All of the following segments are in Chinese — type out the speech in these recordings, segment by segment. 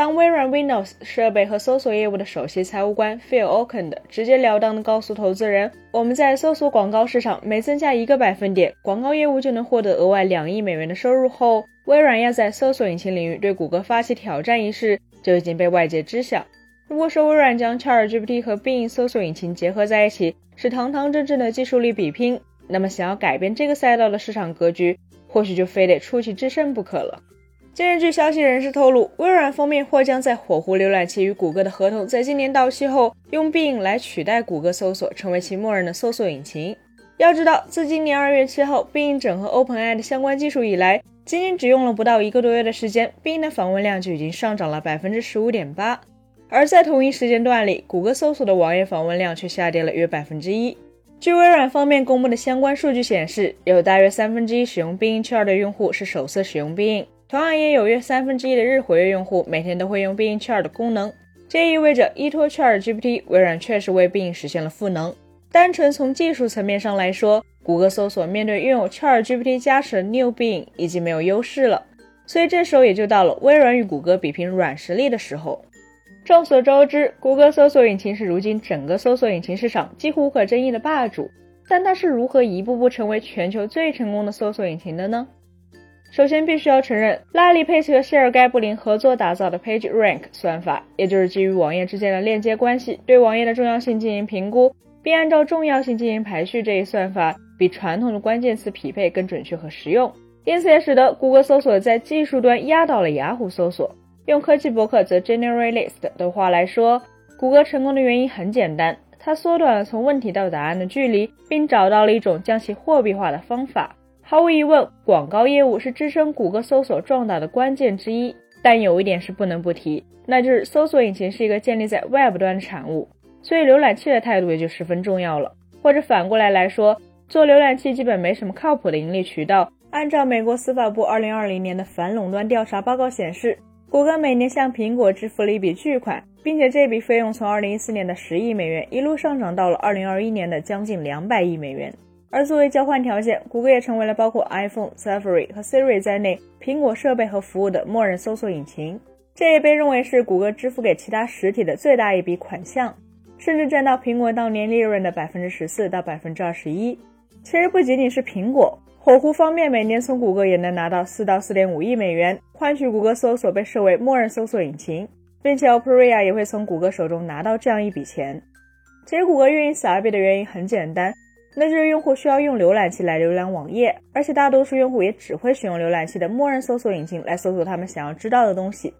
当微软 Windows 设备和搜索业务的首席财务官 Phil Oakland 直截了当地告诉投资人，我们在搜索广告市场每增加一个百分点，广告业务就能获得额外两亿美元的收入后，微软要在搜索引擎领域对谷歌发起挑战一事就已经被外界知晓。如果说微软将 ChatGPT 和 Bing 搜索引擎结合在一起是堂堂正正的技术力比拼，那么想要改变这个赛道的市场格局，或许就非得出奇制胜不可了。近日，据消息人士透露，微软方面或将在火狐浏览器与谷歌的合同在今年到期后，用 Bing 来取代谷歌搜索，成为其默认的搜索引擎。要知道，自今年二月七号 Bing 整合 OpenAI 的相关技术以来，仅仅只用了不到一个多月的时间，Bing 的访问量就已经上涨了百分之十五点八。而在同一时间段里，谷歌搜索的网页访问量却下跌了约百分之一。据微软方面公布的相关数据显示，有大约三分之一使用 Bing Chat 的用户是首次使用 Bing。同样也有约三分之一的日活跃用户每天都会用 Bing Chat 的功能，这意味着依托 Chat GPT，微软确实为 Bing 实现了赋能。单纯从技术层面上来说，谷歌搜索面对拥有 Chat GPT 加持的 New Bing 已经没有优势了，所以这时候也就到了微软与谷歌比拼软实力的时候。众所周知，谷歌搜索引擎是如今整个搜索引擎市场几乎无可争议的霸主，但它是如何一步步成为全球最成功的搜索引擎的呢？首先，必须要承认，拉里·佩奇和谢尔盖·布林合作打造的 PageRank 算法，也就是基于网页之间的链接关系，对网页的重要性进行评估，并按照重要性进行排序。这一算法比传统的关键词匹配更准确和实用，因此也使得谷歌搜索在技术端压倒了雅虎搜索。用科技博客 The Generalist 的话来说，谷歌成功的原因很简单，它缩短了从问题到答案的距离，并找到了一种将其货币化的方法。毫无疑问，广告业务是支撑谷歌搜索壮大的关键之一。但有一点是不能不提，那就是搜索引擎是一个建立在 Web 端的产物，所以浏览器的态度也就十分重要了。或者反过来来说，做浏览器基本没什么靠谱的盈利渠道。按照美国司法部2020年的反垄断调查报告显示，谷歌每年向苹果支付了一笔巨款，并且这笔费用从2014年的十亿美元一路上涨到了2021年的将近两百亿美元。而作为交换条件，谷歌也成为了包括 iPhone、Safari 和 Siri 在内苹果设备和服务的默认搜索引擎。这也被认为是谷歌支付给其他实体的最大一笔款项，甚至占到苹果当年利润的百分之十四到百分之二十一。其实不仅仅是苹果，火狐方面每年从谷歌也能拿到四到四点五亿美元，换取谷歌搜索被设为默认搜索引擎，并且 Opera 也会从谷歌手中拿到这样一笔钱。其实谷歌愿意撒币的原因很简单。那就是用户需要用浏览器来浏览网页，而且大多数用户也只会使用浏览器的默认搜索引擎来搜索他们想要知道的东西。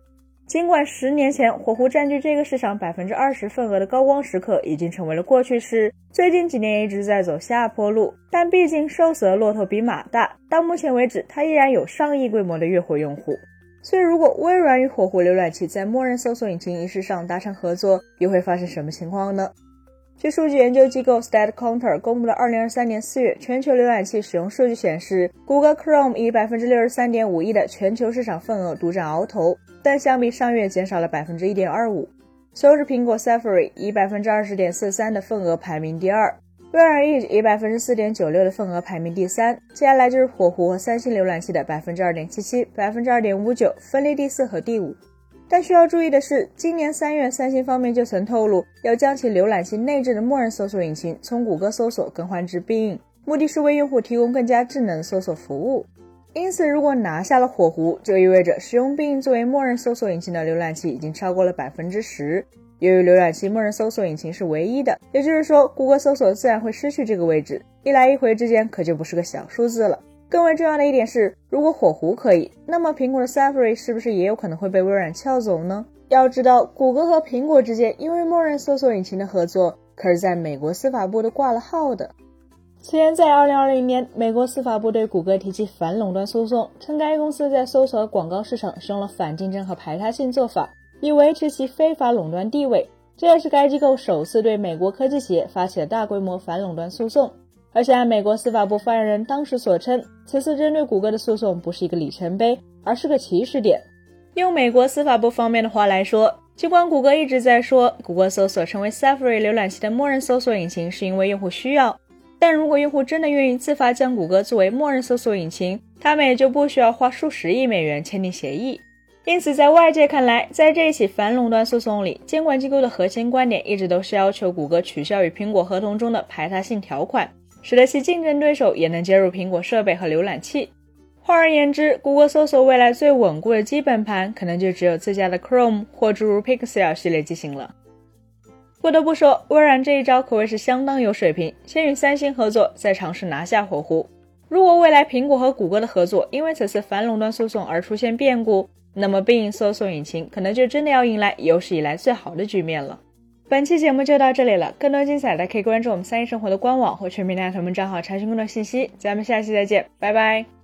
尽管十年前火狐占据这个市场百分之二十份额的高光时刻已经成为了过去式，最近几年一直在走下坡路，但毕竟瘦死的骆驼比马大，到目前为止它依然有上亿规模的月活用户。所以，如果微软与火狐浏览器在默认搜索引擎一事上达成合作，又会发生什么情况呢？据数据研究机构 StatCounter 公布的2023年4月全球浏览器使用数据显示，谷歌 Chrome 以63.5%亿的全球市场份额独占鳌头，但相比上月减少了1.25%。随后是苹果 Safari 以20.43%的份额排名第二，微软 Edge 以4.96%的份额排名第三，接下来就是火狐和三星浏览器的2.77%、2.59%，分列第四和第五。但需要注意的是，今年三月，三星方面就曾透露要将其浏览器内置的默认搜索引擎从谷歌搜索更换至 Bing，目的是为用户提供更加智能搜索服务。因此，如果拿下了火狐，就意味着使用 Bing 作为默认搜索引擎的浏览器已经超过了百分之十。由于浏览器默认搜索引擎是唯一的，也就是说，谷歌搜索自然会失去这个位置。一来一回之间，可就不是个小数字了。更为重要的一点是，如果火狐可以，那么苹果的 Safari 是不是也有可能会被微软撬走呢？要知道，谷歌和苹果之间因为默认搜索引擎的合作，可是在美国司法部都挂了号的。此前，在2020年，美国司法部对谷歌提起反垄断诉讼，称该公司在搜索广告市场使用了反竞争和排他性做法，以维持其非法垄断地位。这也是该机构首次对美国科技企业发起了大规模反垄断诉讼。而且按美国司法部发言人当时所称，此次针对谷歌的诉讼不是一个里程碑，而是个起始点。用美国司法部方面的话来说，尽管谷歌一直在说谷歌搜索成为 Safari 浏览器的默认搜索引擎是因为用户需要，但如果用户真的愿意自发将谷歌作为默认搜索引擎，他们也就不需要花数十亿美元签订协议。因此，在外界看来，在这一起反垄断诉讼里，监管机构的核心观点一直都是要求谷歌取消与苹果合同中的排他性条款，使得其竞争对手也能接入苹果设备和浏览器。换而言之，谷歌搜索未来最稳固的基本盘，可能就只有自家的 Chrome 或诸如 Pixel 系列机型了。不得不说，微软这一招可谓是相当有水平，先与三星合作，再尝试拿下火狐。如果未来苹果和谷歌的合作因为此次反垄断诉讼而出现变故，那么 Bing 搜索引擎可能就真的要迎来有史以来最好的局面了。本期节目就到这里了，更多精彩的可以关注我们三一生活的官网或全民大头们账号查询更多信息。咱们下期再见，拜拜。